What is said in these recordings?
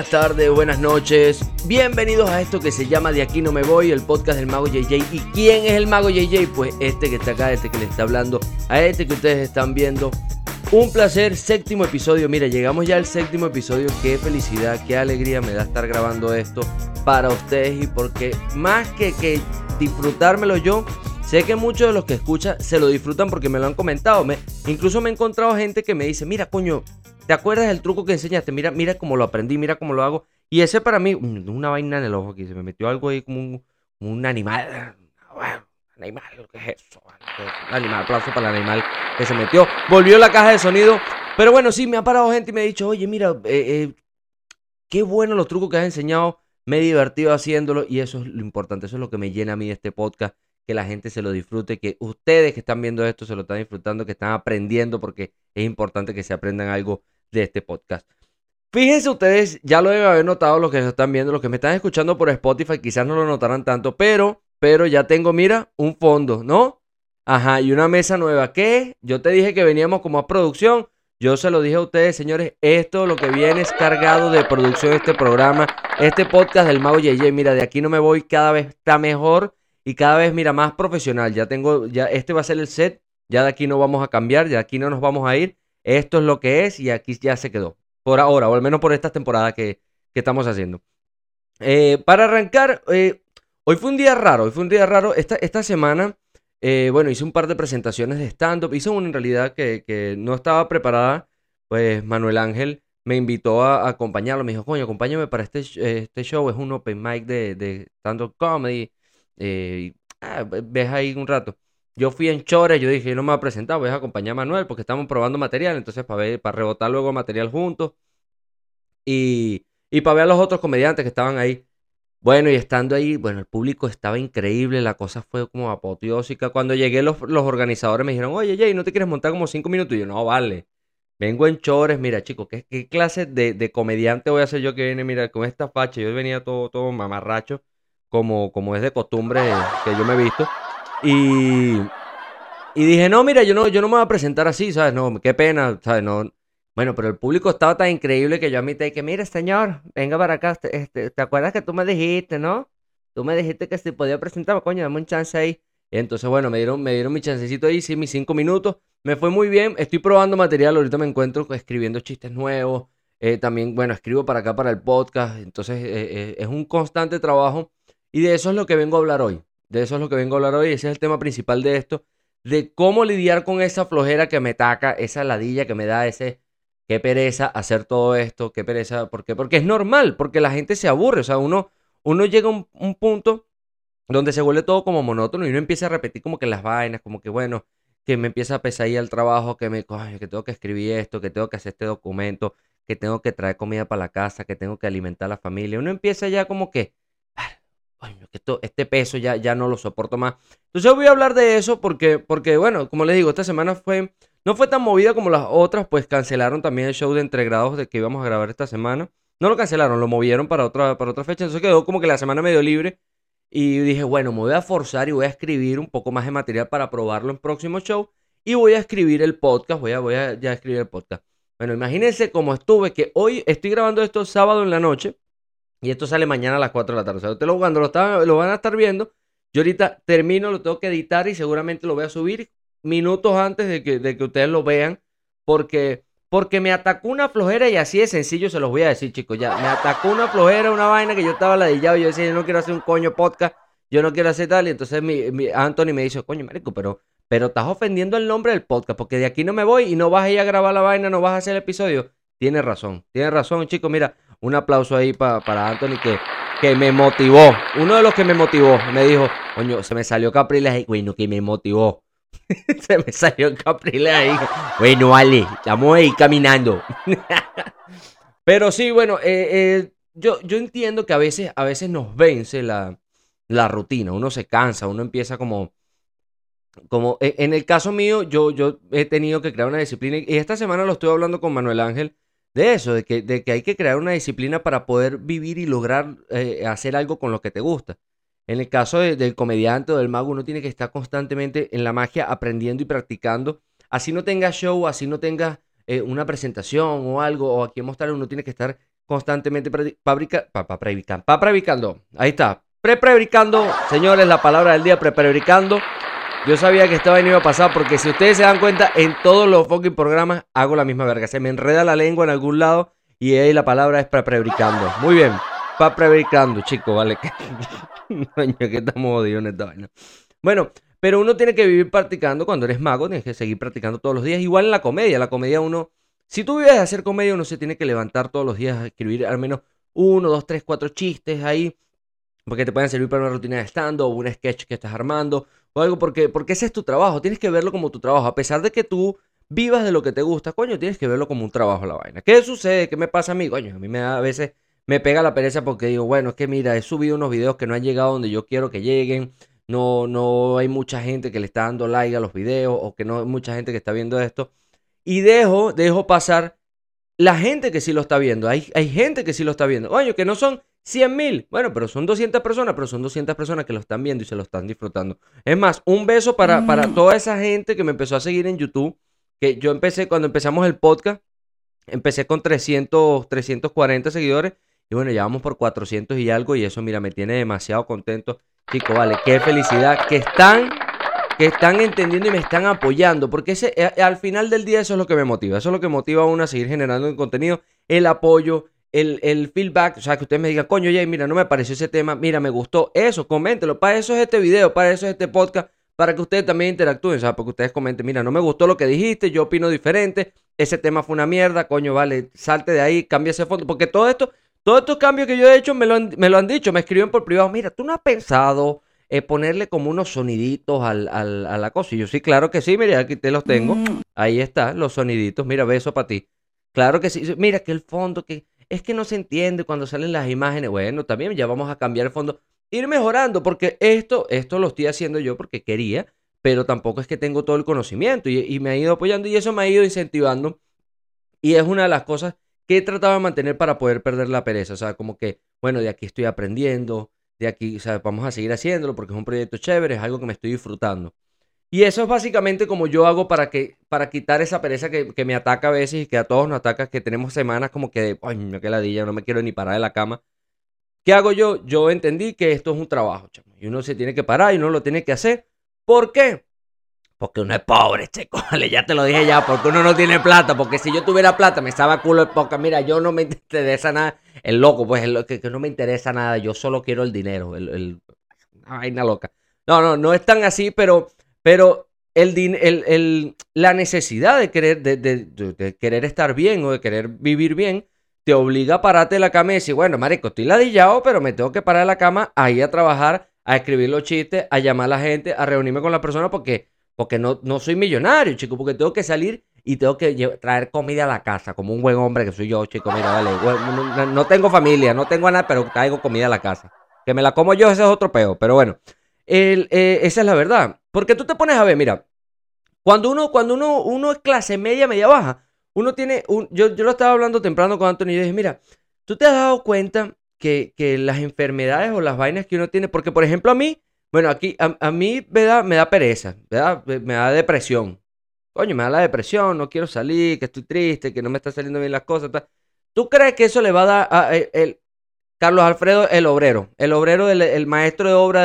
buenas tardes, buenas noches. Bienvenidos a esto que se llama De aquí no me voy, el podcast del mago JJ. ¿Y quién es el mago JJ? Pues este que está acá, este que le está hablando, a este que ustedes están viendo. Un placer, séptimo episodio. Mira, llegamos ya al séptimo episodio. Qué felicidad, qué alegría me da estar grabando esto para ustedes y porque más que, que disfrutármelo yo, sé que muchos de los que escuchan se lo disfrutan porque me lo han comentado. Me, incluso me he encontrado gente que me dice, mira, coño, ¿Te acuerdas del truco que enseñaste? Mira, mira cómo lo aprendí, mira cómo lo hago. Y ese para mí, una vaina en el ojo aquí, se me metió algo ahí como un, animal. Bueno, animal, ¿qué es eso? Un animal, aplauso para el animal que se metió. Volvió la caja de sonido. Pero bueno, sí, me ha parado gente y me ha dicho, oye, mira, eh, eh, qué bueno los trucos que has enseñado. Me he divertido haciéndolo y eso es lo importante, eso es lo que me llena a mí este podcast, que la gente se lo disfrute, que ustedes que están viendo esto se lo están disfrutando, que están aprendiendo, porque es importante que se aprendan algo de este podcast. Fíjense ustedes, ya lo deben haber notado los que están viendo, los que me están escuchando por Spotify, quizás no lo notarán tanto, pero, pero ya tengo, mira, un fondo, ¿no? Ajá, y una mesa nueva. ¿Qué? Yo te dije que veníamos como a producción. Yo se lo dije a ustedes, señores, esto lo que viene es cargado de producción este programa, este podcast del Mago JJ. Mira, de aquí no me voy, cada vez está mejor y cada vez, mira, más profesional. Ya tengo, ya este va a ser el set, ya de aquí no vamos a cambiar, de aquí no nos vamos a ir esto es lo que es y aquí ya se quedó. Por ahora, o al menos por esta temporada que, estamos haciendo. Eh, para arrancar, eh, hoy fue un día raro, hoy fue un día raro. Esta, esta semana, eh, bueno, hice un par de presentaciones de stand-up. Hice una en realidad que, no estaba preparada. Pues Manuel Ángel me invitó a, acompañarlo. Me dijo, coño, acompáñame para este, este show. Es un open mic de, stand-up comedy. Ah, ves ahí un rato. Yo fui en Chores, yo dije, no me voy a presentar, voy a acompañar a Manuel porque estamos probando material, entonces para ver, para rebotar luego material juntos y, y para ver a los otros comediantes que estaban ahí. Bueno, y estando ahí, bueno, el público estaba increíble, la cosa fue como apoteósica. Cuando llegué, los, los organizadores me dijeron, oye, Jay, ¿no te quieres montar como cinco minutos? Y yo, no, vale. Vengo en chores, mira, chicos, ¿qué, qué clase de, de, comediante voy a ser yo que viene, mira, con esta facha? Yo venía todo, todo mamarracho, como, como es de costumbre que yo me he visto. Y, y dije, no, mira, yo no, yo no me voy a presentar así, ¿sabes? No, qué pena, ¿sabes? No. Bueno, pero el público estaba tan increíble que yo a mí te dije, mira, señor, venga para acá. Este, ¿Te acuerdas que tú me dijiste, no? Tú me dijiste que si podía presentar, coño, dame un chance ahí. Y entonces, bueno, me dieron, me dieron mi chancecito ahí, sí, mis cinco minutos. Me fue muy bien. Estoy probando material. Ahorita me encuentro escribiendo chistes nuevos. Eh, también, bueno, escribo para acá, para el podcast. Entonces, eh, eh, es un constante trabajo. Y de eso es lo que vengo a hablar hoy. De eso es lo que vengo a hablar hoy. Ese es el tema principal de esto. De cómo lidiar con esa flojera que me taca, esa ladilla que me da ese... Qué pereza hacer todo esto, qué pereza. ¿Por qué? Porque es normal, porque la gente se aburre. O sea, uno, uno llega a un, punto donde se vuelve todo como monótono y uno empieza a repetir como que las vainas, como que bueno, que me empieza a pesar ahí el trabajo, que me que tengo que escribir esto, que tengo que hacer este documento, que tengo que traer comida para la casa, que tengo que alimentar a la familia. Uno empieza ya como que que este peso ya, ya no lo soporto más. Entonces voy a hablar de eso porque, porque, bueno, como les digo, esta semana fue, no fue tan movida como las otras, pues cancelaron también el show de entregrados de que íbamos a grabar esta semana. No lo cancelaron, lo movieron para otra, para otra fecha, entonces quedó como que la semana medio libre. Y dije, bueno, me voy a forzar y voy a escribir un poco más de material para probarlo en próximo show. Y voy a escribir el podcast, voy a, voy a escribir el podcast. Bueno, imagínense cómo estuve, que hoy estoy grabando esto sábado en la noche. Y esto sale mañana a las 4 de la tarde. O sea, ustedes cuando lo, lo van a estar viendo, yo ahorita termino, lo tengo que editar y seguramente lo voy a subir minutos antes de que, de que ustedes lo vean. Porque, porque me atacó una flojera y así de sencillo se los voy a decir, chicos. Ya, me atacó una flojera, una vaina que yo estaba ladillado y yo decía, yo no quiero hacer un coño podcast, yo no quiero hacer tal. Y entonces mi, Anthony me dice, coño, marico, pero, pero estás ofendiendo el nombre del podcast porque de aquí no me voy y no vas a ir a grabar la vaina, no vas a hacer el episodio. Tiene razón, tiene razón, chicos. Mira, un aplauso ahí para Anthony que, que me motivó. Uno de los que me motivó. Me dijo, coño, se me salió Capriles ahí. Bueno, que me motivó. se me salió Capriles ahí. Bueno, vale, estamos ahí caminando. Pero sí, bueno, eh, eh, yo, yo entiendo que a veces, a veces nos vence la, la rutina. Uno se cansa, uno empieza como como e, en el caso mío, yo, yo he tenido que crear una disciplina y esta semana lo estoy hablando con Manuel Ángel de eso, de que, de que hay que crear una disciplina para poder vivir y lograr eh, hacer algo con lo que te gusta. En el caso del comediante o del mago, uno tiene que estar constantemente en la magia aprendiendo y practicando. Así no tenga show, así no tenga eh, una presentación o algo, o aquí mostrar, uno tiene que estar constantemente prebricando. prebricando. Ahí está. Pre-prebricando, señores, la palabra del día, pre-prebricando. Yo sabía que esta vaina iba a pasar porque si ustedes se dan cuenta, en todos los fucking programas hago la misma verga. Se me enreda la lengua en algún lado y ahí la palabra es pre-prebricando. Muy bien. Pa-prebricando, chicos, vale. Coño, que estamos jodidos en esta vaina. Bueno, pero uno tiene que vivir practicando cuando eres mago, tienes que seguir practicando todos los días. Igual en la comedia, la comedia uno, si tú vives de hacer comedia, uno se tiene que levantar todos los días a escribir al menos uno, dos, tres, cuatro chistes ahí, porque te pueden servir para una rutina de stand o un sketch que estás armando o algo, porque, porque ese es tu trabajo, tienes que verlo como tu trabajo, a pesar de que tú vivas de lo que te gusta, coño, tienes que verlo como un trabajo la vaina. ¿Qué sucede? ¿Qué me pasa a mí? Coño, a mí me da a veces me pega la pereza porque digo, bueno, es que mira, he subido unos videos que no han llegado donde yo quiero que lleguen. No, no hay mucha gente que le está dando like a los videos o que no hay mucha gente que está viendo esto. Y dejo, dejo pasar la gente que sí lo está viendo. Hay, hay gente que sí lo está viendo. Oye, que no son 100 mil. Bueno, pero son 200 personas, pero son 200 personas que lo están viendo y se lo están disfrutando. Es más, un beso para, para mm. toda esa gente que me empezó a seguir en YouTube. Que yo empecé, cuando empezamos el podcast, empecé con 300, 340 seguidores y bueno, ya vamos por 400 y algo y eso, mira, me tiene demasiado contento. Chicos, vale, qué felicidad que están, que están entendiendo y me están apoyando. Porque ese, eh, al final del día eso es lo que me motiva. Eso es lo que motiva a uno a seguir generando contenido. El apoyo, el, el, feedback, o sea, que ustedes me digan, coño, ya, mira, no me pareció ese tema, mira, me gustó, eso, coméntelo, para eso es este video, para eso es este podcast, para que ustedes también interactúen, o sea, porque ustedes comenten, mira, no me gustó lo que dijiste, yo opino diferente, ese tema fue una mierda, coño, vale, salte de ahí, cambia ese fondo, porque todo esto todos estos cambios que yo he hecho me lo han, me lo han dicho, me escriben por privado. Mira, ¿tú no has pensado eh, ponerle como unos soniditos al, al, a la cosa? Y yo sí, claro que sí, mira, aquí te los tengo. Mm. Ahí están los soniditos. Mira, beso para ti. Claro que sí. Mira que el fondo, que es que no se entiende cuando salen las imágenes. Bueno, también ya vamos a cambiar el fondo. Ir mejorando, porque esto, esto lo estoy haciendo yo porque quería, pero tampoco es que tengo todo el conocimiento y, me ha ido apoyando y eso me ha ido incentivando. Y es una de las cosas que he tratado de mantener para poder perder la pereza. O sea, como que, bueno, de aquí estoy aprendiendo, de aquí, o sea, vamos a seguir haciéndolo porque es un proyecto chévere, es algo que me estoy disfrutando. Y eso es básicamente como yo hago para que para quitar esa pereza que, me ataca a veces y que a todos nos ataca, que tenemos semanas como que, ay, no que ladilla, no me quiero ni parar de la cama. ¿Qué hago yo? Yo entendí que esto es un trabajo, chamo, y uno se tiene que parar y uno lo tiene que hacer. ¿Por qué? Porque uno es pobre, chico. Ya te lo dije ya, porque uno no tiene plata. Porque si yo tuviera plata, me estaba culo de poca. Mira, yo no me interesa nada. El loco, pues, el, que, que no me interesa nada. Yo solo quiero el dinero. El, el, una vaina loca. No, no, no es tan así, pero, pero el, el, el, la necesidad de querer, de, de, de, querer estar bien o de querer vivir bien te obliga a pararte de la cama y decir, bueno, marico, estoy ladillado, pero me tengo que parar de la cama a ir a trabajar, a escribir los chistes, a llamar a la gente, a reunirme con la persona porque porque no, no soy millonario, chico, porque tengo que salir y tengo que traer comida a la casa, como un buen hombre que soy yo, chico. Mira, vale, no, tengo familia, no tengo nada, pero traigo comida a la casa. Que me la como yo, ese es otro peo, pero bueno, eh, esa es la verdad. Porque tú te pones a ver, mira, cuando uno, cuando uno, uno es clase media, media baja, uno tiene, un, yo, yo lo estaba hablando temprano con Antonio y yo dije, mira, tú te has dado cuenta que, que las enfermedades o las vainas que uno tiene, porque por ejemplo a mí, bueno, aquí a, mí me da, me da pereza, me da depresión. Coño, me da la depresión, no quiero salir, que estoy triste, que no me están saliendo bien las cosas. ¿Tú crees que eso le va a dar a, el, Carlos Alfredo, el obrero, el obrero, el maestro de obra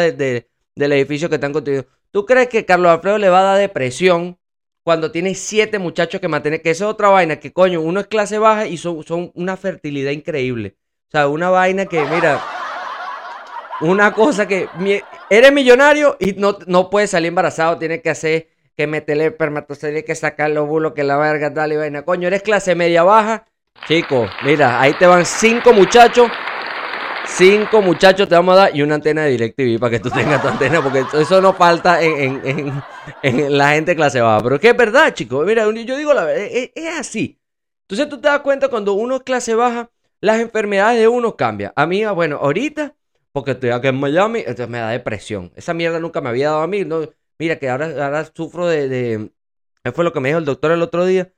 del edificio que están construyendo? ¿Tú crees que Carlos Alfredo le va a dar depresión cuando tiene siete muchachos que mantener? Que esa es otra vaina, que coño, uno es clase baja y son, son una fertilidad increíble. O sea, una vaina que, mira, una cosa que eres millonario y no, no puedes salir embarazado, tienes que hacer que meterle espermatozoides, que sacar los bulos, que la verga, tal y vaina. Coño, eres clase media baja. Chico, mira, ahí te van cinco muchachos. Cinco muchachos te vamos a dar y una antena de DirecTV para que tú tengas tu antena, porque eso no falta en, la gente clase baja. Pero es que es verdad, chicos. Mira, yo digo la verdad, es, es, así. Entonces tú te das cuenta cuando uno es clase baja, las enfermedades de uno cambian. A mí, bueno, ahorita porque estoy aquí en Miami, entonces me da depresión. Esa mierda nunca me había dado a mí. No, mira que ahora, ahora sufro de, de... fue lo que me dijo el doctor el otro día,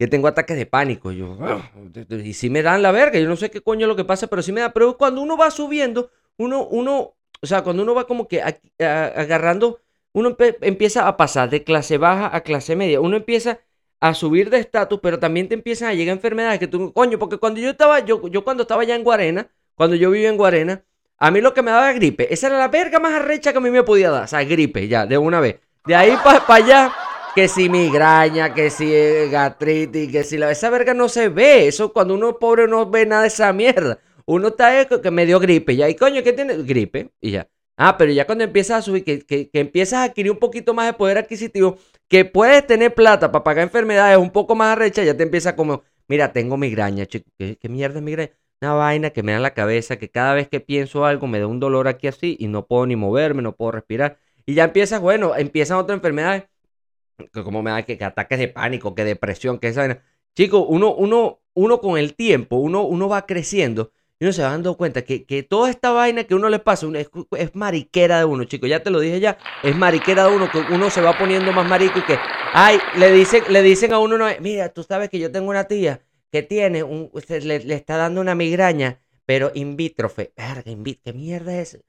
que tengo ataques de pánico. Yo, ah, y si me dan la verga, yo no sé qué coño es lo que pasa, pero sí me da. Pero cuando uno va subiendo, uno, uno, o sea, cuando uno va como que agarrando, uno empieza a pasar de clase baja a clase media. Uno empieza a subir de estatus, pero también te empiezan a llegar enfermedades que tú, coño, porque cuando yo estaba, yo, yo cuando estaba ya en Guarena, cuando yo vivía en Guarena, a mí lo que me daba gripe, esa era la verga más arrecha que a mí me podía dar, o sea, gripe, ya, de una vez. De ahí para allá, que si migraña, que si gastritis, que si la, esa verga no se ve, eso cuando uno es pobre no ve nada de esa mierda. Uno está que me dio gripe, ya, y coño, ¿qué tiene? Gripe, y ya. Ah, pero ya cuando empiezas a subir, que, que, empiezas a adquirir un poquito más de poder adquisitivo, que puedes tener plata para pagar enfermedades un poco más arrechas, ya te empieza como, mira, tengo migraña, chico, ¿qué, mierda es migraña? Una vaina que me da en la cabeza, que cada vez que pienso algo me da un dolor aquí así y no puedo ni moverme, no puedo respirar. Y ya empiezas, bueno, empiezan otras enfermedades, que como me da que, ataques de pánico, que depresión, que esa vaina. Chicos, uno, uno, uno con el tiempo, uno, uno va creciendo y uno se va dando cuenta que, que toda esta vaina que uno le pasa es, mariquera de uno, chicos. Ya te lo dije ya, es mariquera de uno, que uno se va poniendo más marico y que, ay, le dicen, le dicen a uno, no, mira, tú sabes que yo tengo una tía que tiene, un, le, le está dando una migraña, pero in vitro, Verga, ¿qué mierda es?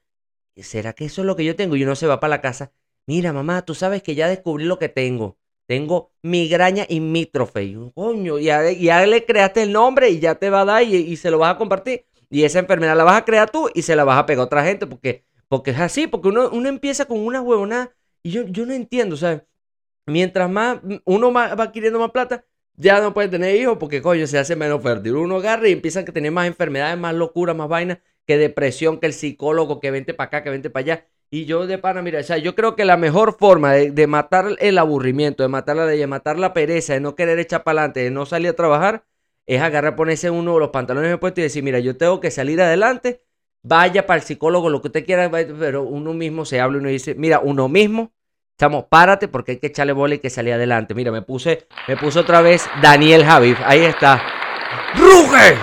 ¿Será que eso es lo que yo tengo? Y uno se va para la casa, mira, mamá, tú sabes que ya descubrí lo que tengo. Tengo migraña inmítrofe. Y, coño, ya, ya le creaste el nombre y ya te va a dar y, y se lo vas a compartir. Y esa enfermedad la vas a crear tú y se la vas a pegar a otra gente porque, porque es así, porque uno, uno empieza con una huevonada y yo, yo no entiendo, ¿sabes? Mientras más uno va adquiriendo más plata, ya no puede tener hijos porque, coño, se hace menos fértil. Uno agarra y empieza a tener más enfermedades, más locura, más vaina, que depresión, que el psicólogo, que vente para acá, que vente para allá. Y yo de pana, mira, o sea, yo creo que la mejor forma de, de matar el aburrimiento, de matar la de matar la pereza, de no querer echar para adelante, de no salir a trabajar, es agarrar, ponerse uno los pantalones de puesto y decir, mira, yo tengo que salir adelante, vaya para el psicólogo, lo que usted quiera, pero uno mismo se habla y uno dice, mira, uno mismo, estamos, párate porque hay que echarle bola y que salir adelante. Mira, me puse, me puse otra vez Daniel Javif, ahí está. ¡Ruge!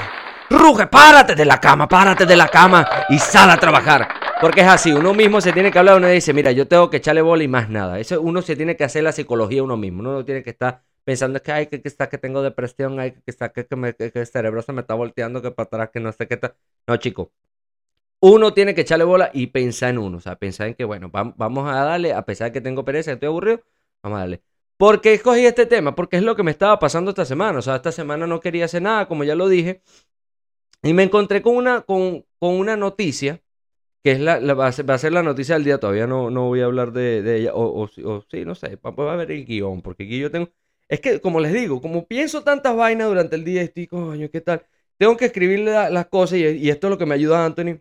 ¡Ruge! ¡Párate de la cama! ¡Párate de la cama! Y sal a trabajar. Porque es así, uno mismo se tiene que hablar, uno dice, mira, yo tengo que echarle bola y más nada. Eso uno se tiene que hacer la psicología uno mismo, uno no tiene que estar pensando que, hay que, está, que tengo depresión, hay que, está, que, que, el cerebro se me está volteando, que para atrás, que no sé qué tal. No, chico. Uno tiene que echarle bola y pensar en uno. O sea, pensar en que, bueno, vamos a darle, a pesar de que tengo pereza, que estoy aburrido, vamos a darle. ¿Por qué escogí este tema? Porque es lo que me estaba pasando esta semana. O sea, esta semana no quería hacer nada, como ya lo dije. Y me encontré con una, con, con una noticia, que es la, va, a ser, la noticia del día. Todavía no, no voy a hablar de, ella. O, sí, no sé. Va a ver el guion, porque aquí yo tengo es que, como les digo, como pienso tantas vainas durante el día, estoy, coño, ¿qué tal? Tengo que escribirle las cosas y, esto es lo que me ayuda Anthony.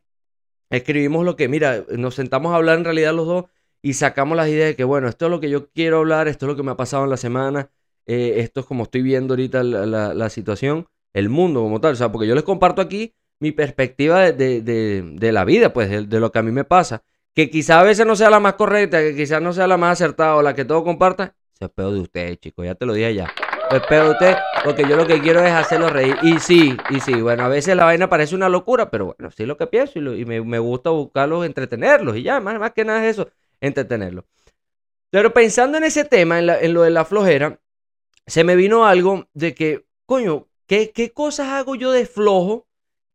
Escribimos lo que, mira, nos sentamos a hablar en realidad los dos y sacamos las ideas de que, bueno, esto es lo que yo quiero hablar, esto es lo que me ha pasado en la semana, eh, esto es como estoy viendo ahorita la, situación, el mundo como tal, o sea, porque yo les comparto aquí mi perspectiva de, la vida, pues, de, lo que a mí me pasa, que quizá a veces no sea la más correcta, que quizás no sea la más acertada o la que todo comparta, se es de usted, chicos, ya te lo dije ya. Es de usted, porque yo lo que quiero es hacerlo reír. Y sí, y sí, bueno, a veces la vaina parece una locura, pero bueno, sí lo que pienso y, me, gusta buscarlos, entretenerlos. Y ya, más, más que nada es eso, entretenerlos. Pero pensando en ese tema, en, lo de la flojera, se me vino algo de que, coño, ¿qué, qué cosas hago yo de flojo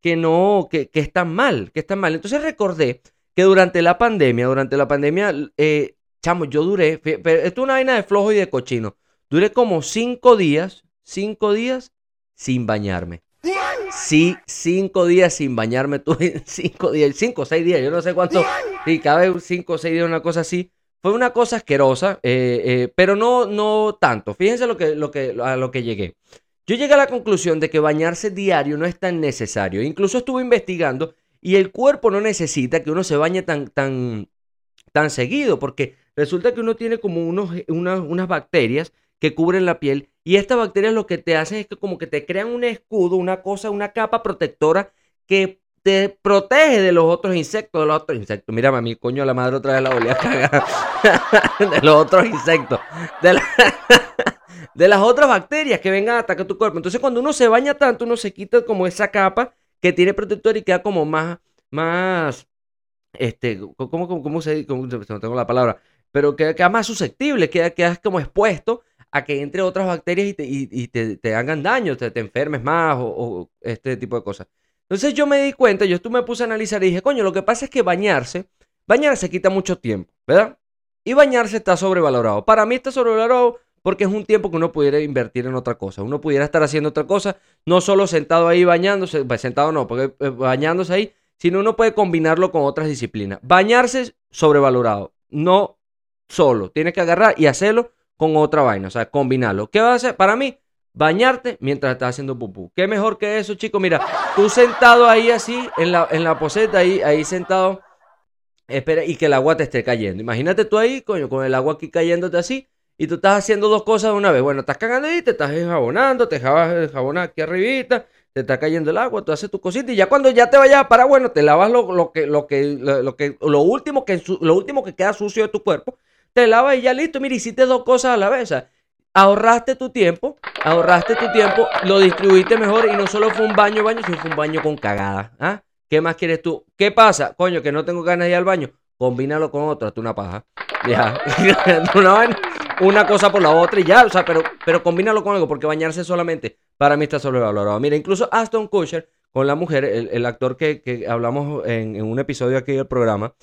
que no, que, que están mal, que están mal? Entonces recordé que durante la pandemia, durante la pandemia, eh, Chamo, yo duré, esto es una vaina de flojo y de cochino. Duré como cinco días, cinco días sin bañarme. Sí, cinco días sin bañarme, tuve cinco días, cinco o seis días, yo no sé cuánto, sí, cada vez cinco o seis días, una cosa así. Fue una cosa asquerosa, eh, eh, pero no, no tanto. Fíjense lo que, lo que, a lo que llegué. Yo llegué a la conclusión de que bañarse diario no es tan necesario. Incluso estuve investigando y el cuerpo no necesita que uno se bañe tan, tan, tan seguido, porque Resulta que uno tiene como unos, unas bacterias que cubren la piel y estas bacterias lo que te hacen es que como que te crean un escudo, una cosa, una capa protectora que te protege de los otros insectos, de los otros insectos. Mira, mami, coño, la madre otra vez la volví a cagar. de los otros insectos. De, de, las otras bacterias que vengan a atacar tu cuerpo. Entonces, cuando uno se baña tanto, uno se quita como esa capa que tiene protector y queda como más, más, este, ¿cómo, cómo, cómo se dice? No tengo la palabra pero queda, más susceptible, queda, quedas como expuesto a que entre otras bacterias y te, y, te, hagan daño, te, te enfermes más o, este tipo de cosas. Entonces yo me di cuenta, yo tú me puse a analizar y dije, coño, lo que pasa es que bañarse, bañarse quita mucho tiempo, ¿verdad? Y bañarse está sobrevalorado. Para mí está sobrevalorado porque es un tiempo que uno pudiera invertir en otra cosa. Uno pudiera estar haciendo otra cosa, no solo sentado ahí bañándose, pues, sentado no, porque eh, bañándose ahí, sino uno puede combinarlo con otras disciplinas. Bañarse sobrevalorado, no solo, tienes que agarrar y hacerlo con otra vaina, o sea, combinarlo. ¿Qué va a hacer? Para mí, bañarte mientras estás haciendo pupú. ¿Qué mejor que eso, chico? Mira, tú sentado ahí así, en la, en la poseta, ahí, ahí sentado, espera, y que el agua te esté cayendo. Imagínate tú ahí, coño, con el agua aquí cayéndote así, y tú estás haciendo dos cosas de una vez. Bueno, estás cagando ahí, te estás enjabonando, te enjabonas aquí arribita, te está cayendo el agua, tú haces tu cosita y ya cuando ya te vayas a parar, bueno, te lavas lo, lo que, lo que, lo, que, lo último que, lo último que queda sucio de tu cuerpo, te lavas y ya listo, mira, hiciste dos cosas a la vez. ahorraste tu tiempo, ahorraste tu tiempo, lo distribuiste mejor y no solo fue un baño, baño, sino fue un baño con cagada. ¿ah? ¿Qué más quieres tú? ¿Qué pasa? Coño, que no tengo ganas de ir al baño. Combínalo con otra, tú una paja. Ya. una, una cosa por la otra y ya, o sea, pero, pero combínalo con algo, porque bañarse solamente para mí está sobrevalorado. Mira, incluso Aston Kutcher con la mujer, el, actor que, hablamos en, un episodio aquí del programa,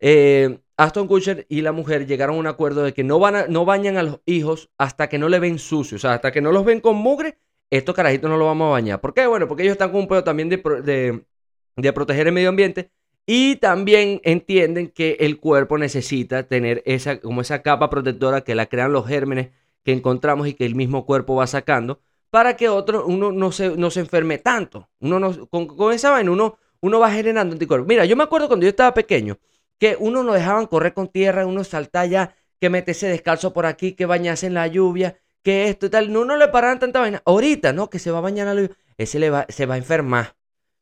eh, Aston Kutcher y la mujer llegaron a un acuerdo de que no, van a, no bañan a los hijos hasta que no le ven sucios, o sea, hasta que no los ven con mugre, estos carajitos no los vamos a bañar. ¿Por qué? Bueno, porque ellos están con un pedo también de, de proteger el medio ambiente y también entienden que el cuerpo necesita tener esa, como esa capa protectora que la crean los gérmenes que encontramos y que el mismo cuerpo va sacando para que otro, uno no se, no se enferme tanto. Uno no, con, esa vaina uno, uno va generando anticuerpos. Mira, yo me acuerdo cuando yo estaba pequeño que uno lo dejaban correr con tierra, uno saltaba ya, que metese descalzo por aquí, que bañase en la lluvia, que esto y tal. No, no le paraban tanta vaina. Ahorita, ¿no? Que se va a bañar en la lluvia. Ese le va, se va a enfermar.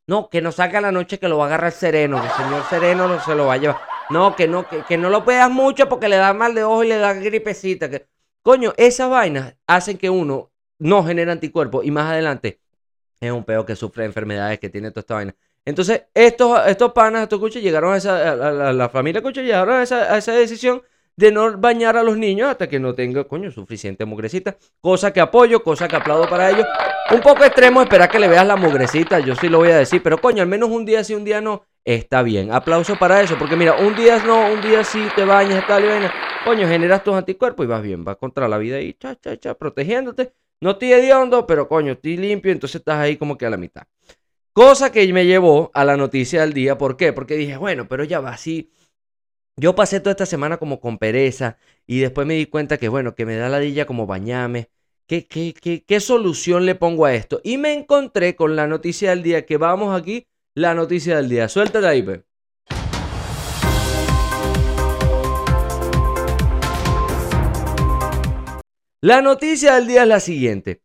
No, que no salga la noche que lo va a agarrar sereno, que el señor sereno no se lo va a llevar. No, que no, que, que no lo pegas mucho porque le da mal de ojo y le da gripecita. Que... Coño, esas vainas hacen que uno no genera anticuerpos y más adelante es un peo que sufre enfermedades, que tiene toda esta vaina. Entonces, estos, estos panas, estos cuchos, llegaron a esa, a, la familia llegaron a esa, a esa decisión de no bañar a los niños hasta que no tenga, coño, suficiente mugrecita. Cosa que apoyo, cosa que aplaudo para ellos. Un poco extremo esperar que le veas la mugrecita, yo sí lo voy a decir, pero coño, al menos un día sí, un día no, está bien. Aplauso para eso, porque mira, un día no, un día sí te bañas, tal y vaina. Coño, generas tus anticuerpos y vas bien, vas contra la vida y cha, cha, cha, protegiéndote. No estoy hediondo, pero coño, estoy limpio, entonces estás ahí como que a la mitad. Cosa que me llevó a la noticia del día, ¿por qué? Porque dije, bueno, pero ya va, así yo pasé toda esta semana como con pereza y después me di cuenta que, bueno, que me da la dilla como bañame. ¿Qué, qué, qué, solución le pongo a esto? Y me encontré con la noticia del día, que vamos aquí, la noticia del día. Suéltate ahí, pe. La noticia del día es la siguiente.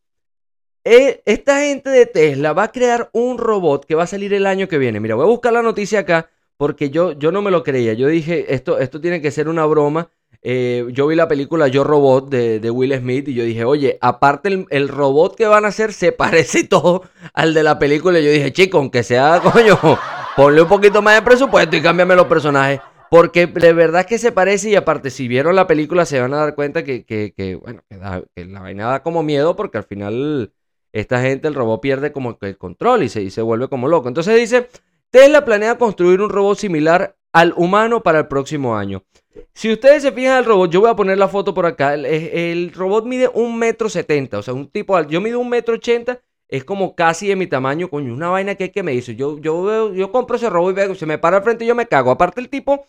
Eh, esta gente de Tesla va a crear un robot que va a salir el año que viene. Mira, voy a buscar la noticia acá porque yo, yo no me lo creía. Yo dije, esto, esto tiene que ser una broma. Eh, yo vi la película Yo Robot de, Will Smith y yo dije, oye, aparte el, robot que van a hacer se parece todo al de la película. Y yo dije, chico, aunque sea, coño, ponle un poquito más de presupuesto y cámbiame los personajes. Porque de verdad que se parece y aparte si vieron la película se van a dar cuenta que, que, bueno, que, la vaina da como miedo porque al final esta gente, el robot pierde como el control y se, y se vuelve como loco. Entonces dice, Tesla planea construir un robot similar al humano para el próximo año. Si ustedes se fijan el robot, yo voy a poner la foto por acá. El, robot mide un metro setenta, o sea, un tipo Yo mido un metro ochenta, es como casi de mi tamaño, coño. Una vaina que, que me hizo. Yo, yo, yo compro ese robot y veo, se me para al frente y yo me cago. Aparte, el tipo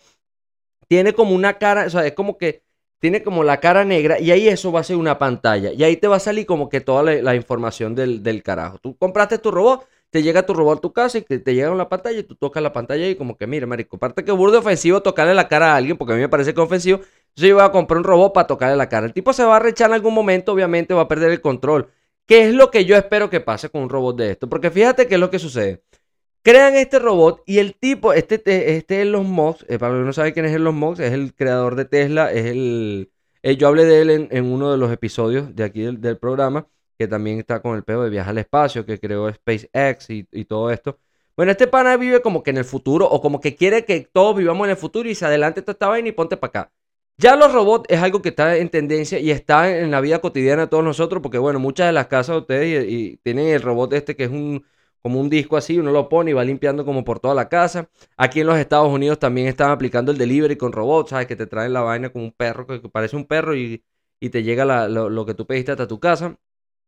tiene como una cara, o sea, es como que tiene como la cara negra y ahí eso va a ser una pantalla. Y ahí te va a salir como que toda la, información del, del carajo. Tú compraste tu robot te llega tu robot a tu casa y que te llega una pantalla y tú tocas la pantalla y como que, mire, marico, aparte que burde ofensivo tocarle la cara a alguien, porque a mí me parece que es ofensivo, yo iba a comprar un robot para tocarle la cara. El tipo se va a rechar en algún momento, obviamente va a perder el control. ¿Qué es lo que yo espero que pase con un robot de esto? Porque fíjate qué es lo que sucede. Crean este robot y el tipo, este, este es los Musk, eh, para los que no saben quién es los Musk, es el creador de Tesla, es el... Eh, yo hablé de él en, uno de los episodios de aquí del programa que también está con el pedo de viajar al espacio, que creó SpaceX y, y todo esto. Bueno, este pana vive como que en el futuro, o como que quiere que todos vivamos en el futuro y se adelante esta vaina y ponte para acá. Ya los robots es algo que está en tendencia y está en la vida cotidiana de todos nosotros, porque bueno, muchas de las casas de ustedes tienen el robot este que es un como un disco así, uno lo pone y va limpiando como por toda la casa. Aquí en los Estados Unidos también están aplicando el delivery con robots, ¿sabes? Que te traen la vaina como un perro, que parece un perro y y te llega lo, que tú pediste hasta tu casa.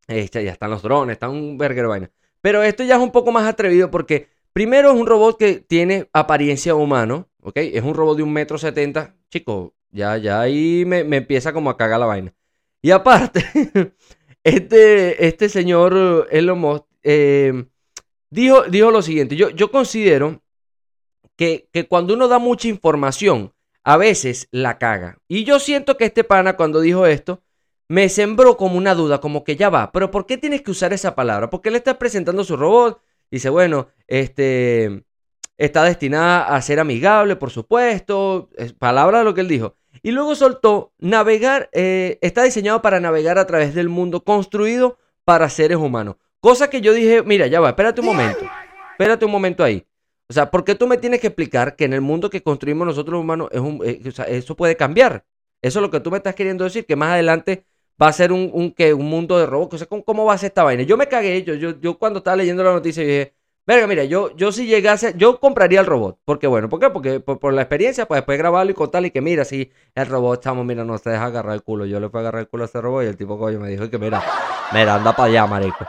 Este, ya están los drones, está un burger vaina. Pero esto ya es un poco más atrevido porque primero es un robot que tiene apariencia humano, ¿ok? Es un robot de un metro setenta. Chico, ya, ya ahí me, empieza como a cagar la vaina. Y aparte, este, este señor Elon Musk eh, dijo, dijo lo siguiente. Yo, yo considero que, que cuando uno da mucha información, a veces la caga. Y yo siento que este pana cuando dijo esto, me sembró como una duda, como que ya va, pero ¿por qué tienes que usar esa palabra? Porque él está presentando su robot, dice, bueno, este está destinada a ser amigable, por supuesto, es palabra de lo que él dijo. Y luego soltó, navegar, eh, está diseñado para navegar a través del mundo, construido para seres humanos. Cosa que yo dije, mira, ya va, espérate un momento, espérate un momento ahí. O sea, ¿por qué tú me tienes que explicar que en el mundo que construimos nosotros los humanos, eh, eso puede cambiar? Eso es lo que tú me estás queriendo decir, que más adelante va a ser un, un, un mundo de robots. O sea, ¿cómo, va a ser esta vaina? Yo me cagué, yo, yo, yo cuando estaba leyendo la noticia dije, Verga, mira, yo, yo si llegase, yo compraría el robot. Porque bueno, ¿por qué? Porque por, la experiencia, pues después grabarlo y contarle que mira, si el robot, estamos, mira, no se deja agarrar el culo. Yo le fui a agarrar el culo a ese robot y el tipo coño me dijo que mira, mira, anda para allá, marico.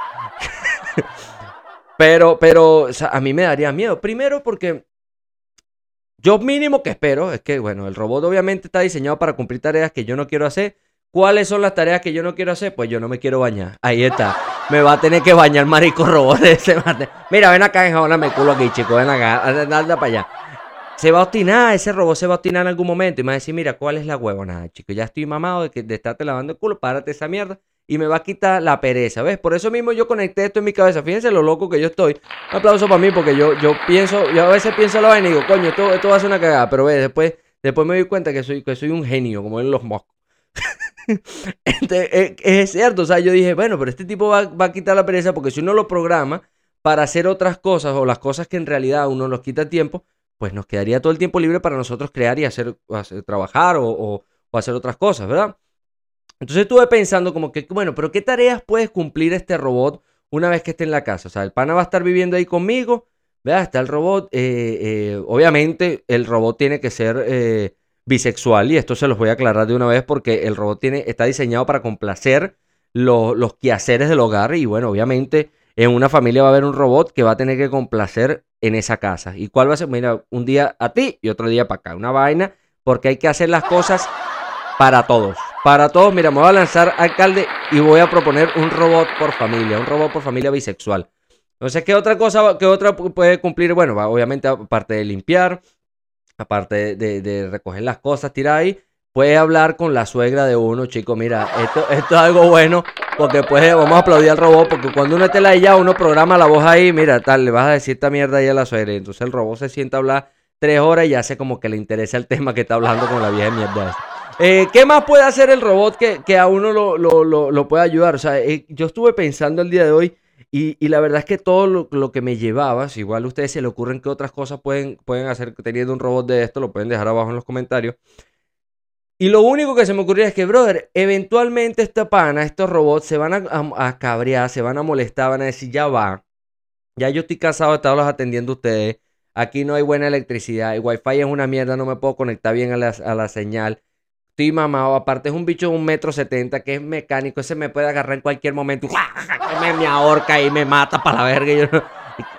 pero, pero, a mí me daría miedo. Primero porque yo mínimo que espero es que, bueno, el robot obviamente está diseñado para cumplir tareas que yo no quiero hacer. ¿Cuáles son las tareas que yo no quiero hacer? Pues yo no me quiero bañar. Ahí está. Me va a tener que bañar marico robot ese mate. Mira, ven acá, enjabóname culo aquí, chico. Ven acá, anda, para allá. Se va a obstinar, ese robot se va a obstinar en algún momento y me va a decir, mira, ¿cuál es la huevona, chico? Ya estoy mamado de, que, de estarte lavando el culo, párate esa mierda y me va a quitar la pereza, ¿ves? Por eso mismo yo conecté esto en mi cabeza. Fíjense lo loco que yo estoy. Un aplauso para mí porque yo, yo pienso, yo a veces pienso la vaina y digo, coño, esto, esto va a ser una cagada. Pero ves, después, después me doy cuenta que soy, que soy un genio, como en los moscos. Eh, es cierto, o sea, yo dije, bueno, pero este tipo va, a quitar la pereza porque si uno lo programa para hacer otras cosas o las cosas que en realidad uno nos quita tiempo, pues nos quedaría todo el tiempo libre para nosotros crear y hacer, trabajar o, hacer otras cosas, ¿verdad? Entonces estuve pensando como que, bueno, pero ¿qué tareas puedes cumplir este robot una vez que esté en la casa? O sea, el pana va a estar viviendo ahí conmigo, ¿verdad? Está el robot, eh, eh, obviamente el robot tiene que ser bisexual y esto se los voy a aclarar de una vez porque el robot tiene, está diseñado para complacer los quehaceres del hogar y bueno, obviamente en una familia va a haber un robot que va a tener que complacer en esa casa. ¿Y cuál va a ser? Mira, un día a ti y otro día para acá. Una vaina porque hay que hacer las cosas para todos. Para todos, mira, me voy a lanzar alcalde y voy a proponer un robot por familia, un robot por familia bisexual. Entonces, ¿qué otra cosa, qué otra puede cumplir? Bueno, obviamente aparte de limpiar, aparte de, recoger las cosas, tirar ahí, puede hablar con la suegra de uno, chico. Mira, esto, esto es algo bueno, porque pues vamos a aplaudir al robot, porque cuando uno esté la ya, uno programa la voz ahí, mira, tal, le vas a decir esta mierda ahí a la suegra. Entonces el robot se sienta a hablar tres horas y hace como que le interesa el tema que está hablando con la vieja mierda. Eh, ¿Qué más puede hacer el robot que, a uno lo, lo, lo, pueda ayudar? O sea, eh, yo estuve pensando el día de hoy y, la verdad es que todo lo, que me llevaba, si igual a ustedes se le ocurren que otras cosas pueden, pueden hacer teniendo un robot de esto, lo pueden dejar abajo en los comentarios. Y lo único que se me ocurría es que, brother, eventualmente esta pana, estos robots se van a, cabrear, se van a molestar, van a decir, ya va, ya yo estoy cansado de estarlos atendiendo a ustedes, aquí no hay buena electricidad, el wifi es una mierda, no me puedo conectar bien a la señal estoy mamado. Aparte, es un bicho de un metro setenta que es mecánico. Ese me puede agarrar en cualquier momento. Me, me ahorca y me mata para la verga.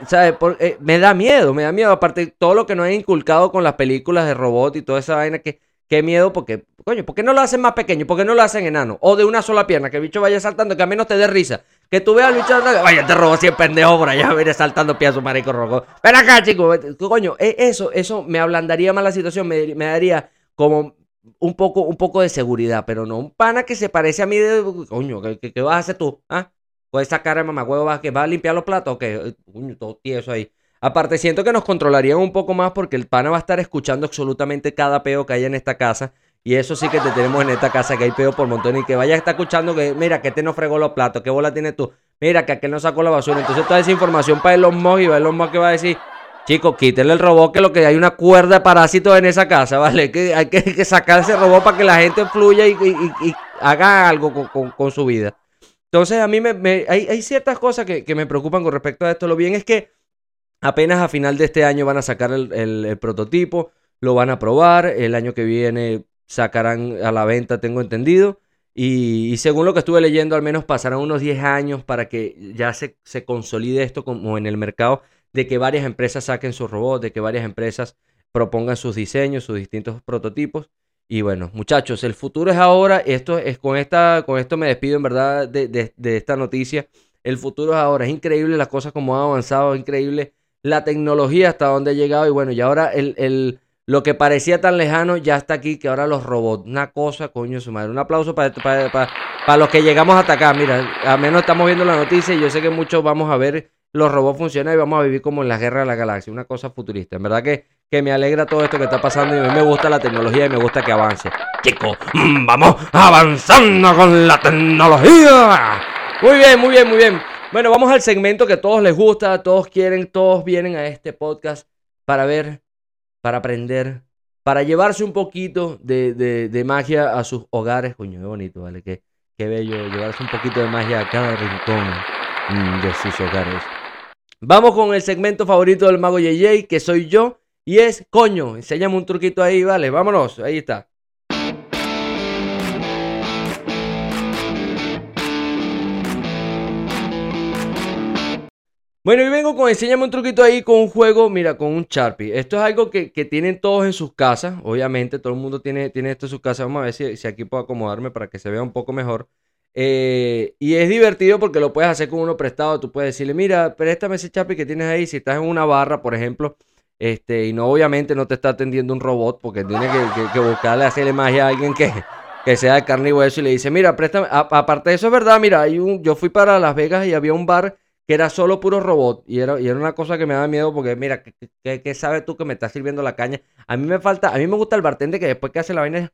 ¿sabes? Eh, me da miedo, me da miedo. Aparte, todo lo que nos han inculcado con las películas de robot y toda esa vaina que. Qué miedo, porque, coño, ¿por qué no lo hacen más pequeño? ¿Por qué no lo hacen enano? O de una sola pierna, que el bicho vaya saltando, que a menos te dé risa. Que tú veas al bicho, vaya, te robó 100 pendejos por allá, viene saltando pies a su marico rojo. Ven acá, chico, coño, e, eso, eso me ablandaría más la situación, me, me daría como un poco, un poco de seguridad, pero no un pana que se parece a mí de, coño, ¿qué, qué, vas a hacer tú? ¿Ah? Con esa cara de mamagüevo, ¿vas, que vas a limpiar los platos o qué? Coño, todo tieso ahí. Aparte, siento que nos controlarían un poco más porque el pana va a estar escuchando absolutamente cada peo que hay en esta casa. Y eso sí que te tenemos en esta casa, que hay peo por montón. Y que vaya a estar escuchando que, mira, que te este no fregó los platos, qué bola tienes tú. Mira, que aquel no sacó la basura. Entonces toda esa información para Elon Musk y Elon Musk que va a decir, Chicos, quítenle el robot que lo que hay una cuerda de parásitos en esa casa, ¿vale? Que hay que, sacar ese robot para que la gente fluya y, haga algo con, su vida. Entonces, a mí me, hay, ciertas cosas que, me preocupan con respecto a esto. Lo bien es que apenas a final de este año van a sacar el, prototipo, lo van a probar, el año que viene sacarán a la venta, tengo entendido. Y, según lo que estuve leyendo, al menos pasarán unos 10 años para que ya se, se consolide esto como en el mercado, de que varias empresas saquen sus robots, de que varias empresas propongan sus diseños, sus distintos prototipos. Y bueno, muchachos, el futuro es ahora. Esto es con esta, con esto me despido en verdad de, de, esta noticia. El futuro es ahora. Es increíble las cosas como han avanzado, es increíble la tecnología hasta donde ha llegado. Y bueno, y ahora el, el, lo que parecía tan lejano ya está aquí, que ahora los robots, una cosa, coño, su madre. Un aplauso para, para, para, para los que llegamos hasta acá. Mira, al menos estamos viendo la noticia y yo sé que muchos vamos a ver los robots funcionan y vamos a vivir como en la guerra de la galaxia, una cosa futurista. En verdad que, que me alegra todo esto que está pasando y a mí me gusta la tecnología y me gusta que avance. Chicos, mm, vamos avanzando con la tecnología. Muy bien, muy bien, muy bien. Bueno, vamos al segmento que a todos les gusta, todos quieren, todos vienen a este podcast para ver, para aprender, para llevarse un poquito de, de, magia a sus hogares. Coño, qué bonito, ¿vale? Qué, qué bello llevarse un poquito de magia a cada rincón mm, de sus hogares. Vamos con el segmento favorito del mago JJ, que soy yo, y es coño. Enséñame un truquito ahí, vale, vámonos, ahí está. Bueno, y vengo con enséñame un truquito ahí con un juego, mira, con un Sharpie. Esto es algo que, tienen todos en sus casas, obviamente, todo el mundo tiene, tiene esto en sus casas. Vamos a ver si, si aquí puedo acomodarme para que se vea un poco mejor. Eh, y es divertido porque lo puedes hacer con uno prestado. Tú puedes decirle, mira, préstame ese chapi que tienes ahí. Si estás en una barra, por ejemplo, este, y no, obviamente no te está atendiendo un robot porque tiene que, buscarle, hacerle magia a alguien que, que sea de carne y hueso y le dice, mira, préstame. aparte de eso, es verdad, mira, hay un, yo fui para Las Vegas y había un bar que era solo puro robot y era, y era una cosa que me daba miedo porque, mira, ¿qué, sabes tú que me estás sirviendo la caña? A mí me falta, a mí me gusta el bartender que después que hace la vaina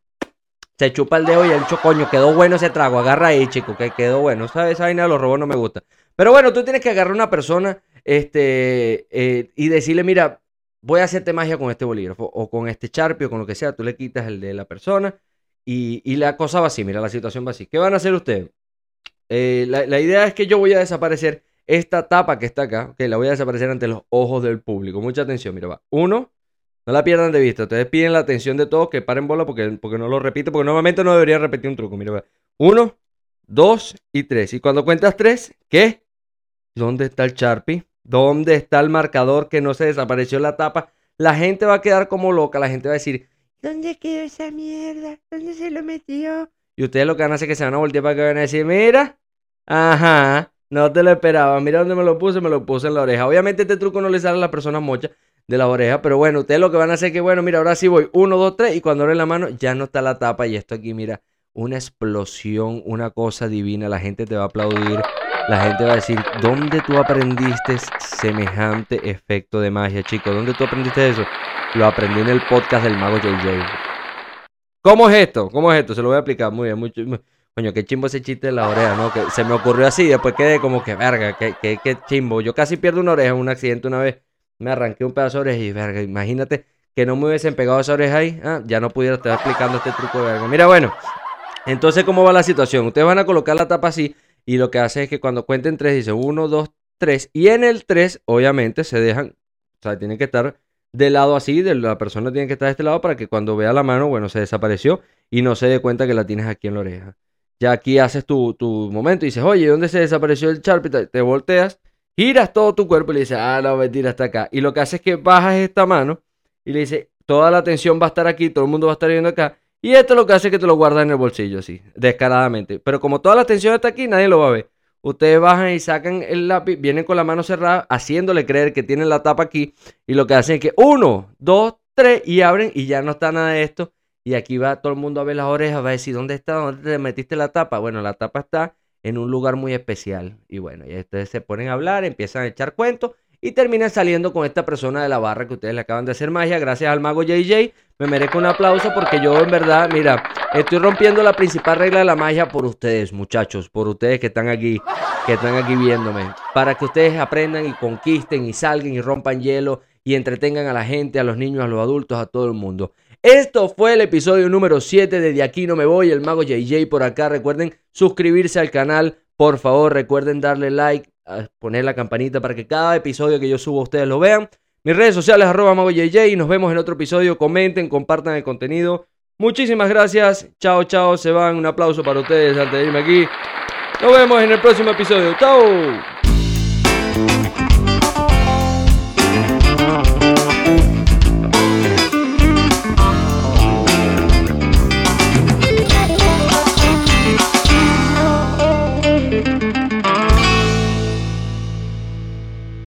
se chupa el dedo y el dicho, coño, quedó bueno ese trago, agarra ahí, chico, que quedó bueno. Esa, esa vaina de los robots no me gusta. Pero bueno, tú tienes que agarrar a una persona este, eh, y decirle, mira, voy a hacerte magia con este bolígrafo o con este charpio, con lo que sea, tú le quitas el de la persona y, la cosa va así, mira, la situación va así. ¿Qué van a hacer ustedes? Eh, la, idea es que yo voy a desaparecer esta tapa que está acá, que la voy a desaparecer ante los ojos del público. Mucha atención, mira, va. Uno, no la pierdan de vista. Ustedes piden la atención de todos que paren bola porque, porque no lo repito, porque normalmente no debería repetir un truco. Mira, uno, dos y tres. Y cuando cuentas tres, ¿qué? ¿Dónde está el Sharpie? ¿Dónde está el marcador que no se desapareció la tapa? La gente va a quedar como loca. La gente va a decir, ¿dónde quedó esa mierda? ¿Dónde se lo metió? Y ustedes lo que van a hacer es que se van a voltear para que van a decir, mira, ajá, no te lo esperaba. Mira dónde me lo puse, me lo puse en la oreja. Obviamente este truco no le sale a las personas mochas de la oreja. Pero bueno, ustedes lo que van a hacer es que, bueno, mira, ahora sí voy. Uno, dos, tres. Y cuando abren la mano, ya no está la tapa. Y esto aquí, mira, una explosión, una cosa divina. La gente te va a aplaudir. La gente va a decir, ¿dónde tú aprendiste semejante efecto de magia, chicos? ¿Dónde tú aprendiste eso? Lo aprendí en el podcast del mago JJ. ¿Cómo es esto? ¿Cómo es esto? Se lo voy a explicar muy bien. Mucho, coño, qué chimbo ese chiste de la oreja, ¿no? Que se me ocurrió así, después quedé como que, verga, qué, qué, qué chimbo. Yo casi pierdo una oreja en un accidente una vez me arranqué un pedazo de oreja y verga, imagínate que no me hubiesen pegado esa oreja ahí, ah, ya no pudiera estar explicando este truco de verga. Mira, bueno, entonces, ¿cómo va la situación? Ustedes van a colocar la tapa así y lo que hace es que cuando cuenten tres, dice uno, dos, tres, y en el tres, obviamente, se dejan, o sea, tienen que estar del lado así, de la persona tiene que estar de este lado para que cuando vea la mano, bueno, se desapareció y no se dé cuenta que la tienes aquí en la oreja. Ya aquí haces tu, tu momento y dices, oye, ¿dónde se desapareció el Sharpie? Te volteas giras todo tu cuerpo y le dices, ah, no, mentira, hasta acá. Y lo que hace es que bajas esta mano y le dices, toda la atención va a estar aquí, todo el mundo va a estar viendo acá. Y esto lo que hace es que te lo guardas en el bolsillo, así, descaradamente. Pero como toda la atención está aquí, nadie lo va a ver. Ustedes bajan y sacan el lápiz, vienen con la mano cerrada, haciéndole creer que tienen la tapa aquí. Y lo que hacen es que uno, dos, tres, y abren y ya no está nada de esto. Y aquí va todo el mundo a ver las orejas, va a decir, ¿dónde está? ¿Dónde te metiste la tapa? Bueno, la tapa está en un lugar muy especial. Y bueno, y ustedes se ponen a hablar, empiezan a echar cuentos y terminan saliendo con esta persona de la barra que ustedes le acaban de hacer magia. Gracias al mago JJ. Me merezco un aplauso porque yo en verdad, mira, estoy rompiendo la principal regla de la magia por ustedes, muchachos, por ustedes que están aquí, que están aquí viéndome, para que ustedes aprendan y conquisten y salgan y rompan hielo y entretengan a la gente, a los niños, a los adultos, a todo el mundo. Esto fue el episodio número 7 de De aquí no me voy, el mago JJ por acá. Recuerden suscribirse al canal, por favor, recuerden darle like, poner la campanita para que cada episodio que yo subo ustedes lo vean. Mis redes sociales arroba mago JJ y nos vemos en otro episodio. Comenten, compartan el contenido. Muchísimas gracias. Chao, chao. Se van. Un aplauso para ustedes antes de irme aquí. Nos vemos en el próximo episodio. Chao.